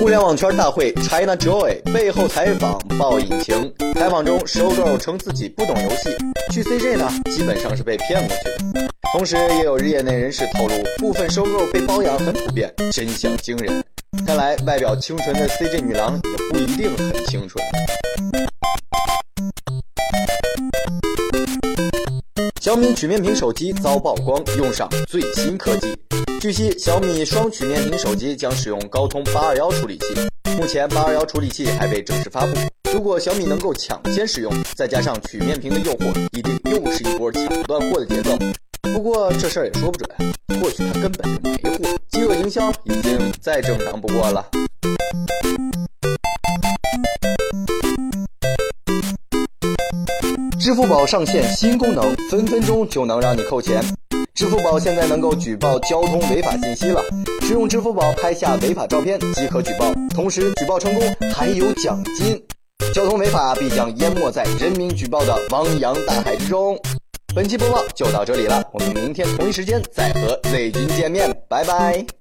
互联网圈大会 China Joy 背后采访爆引擎。采访中，收购称自己不懂游戏，去 CJ 呢基本上是被骗过去的。同时，也有业内人士透露，部分收购被包养很普遍，真相惊人。看来，外表清纯的 CJ 女郎也不一定很清纯。小米曲面屏手机遭曝光用上最新科技。据悉，小米双曲面屏手机将使用高通八二幺处理器。目前，八二幺处理器还未正式发布。如果小米能够抢先使用，再加上曲面屏的诱惑，一定又是一波抢断货的节奏。不过这事儿也说不准，或许它根本就没货，饥饿营销已经再正常不过了。支付宝上线新功能，分分钟就能让你扣钱。支付宝现在能够举报交通违法信息了，使用支付宝拍下违法照片即可举报，同时举报成功还有奖金。交通违法必将淹没在人民举报的汪洋大海之中。本期播报就到这里了，我们明天同一时间再和雷军见面，拜拜。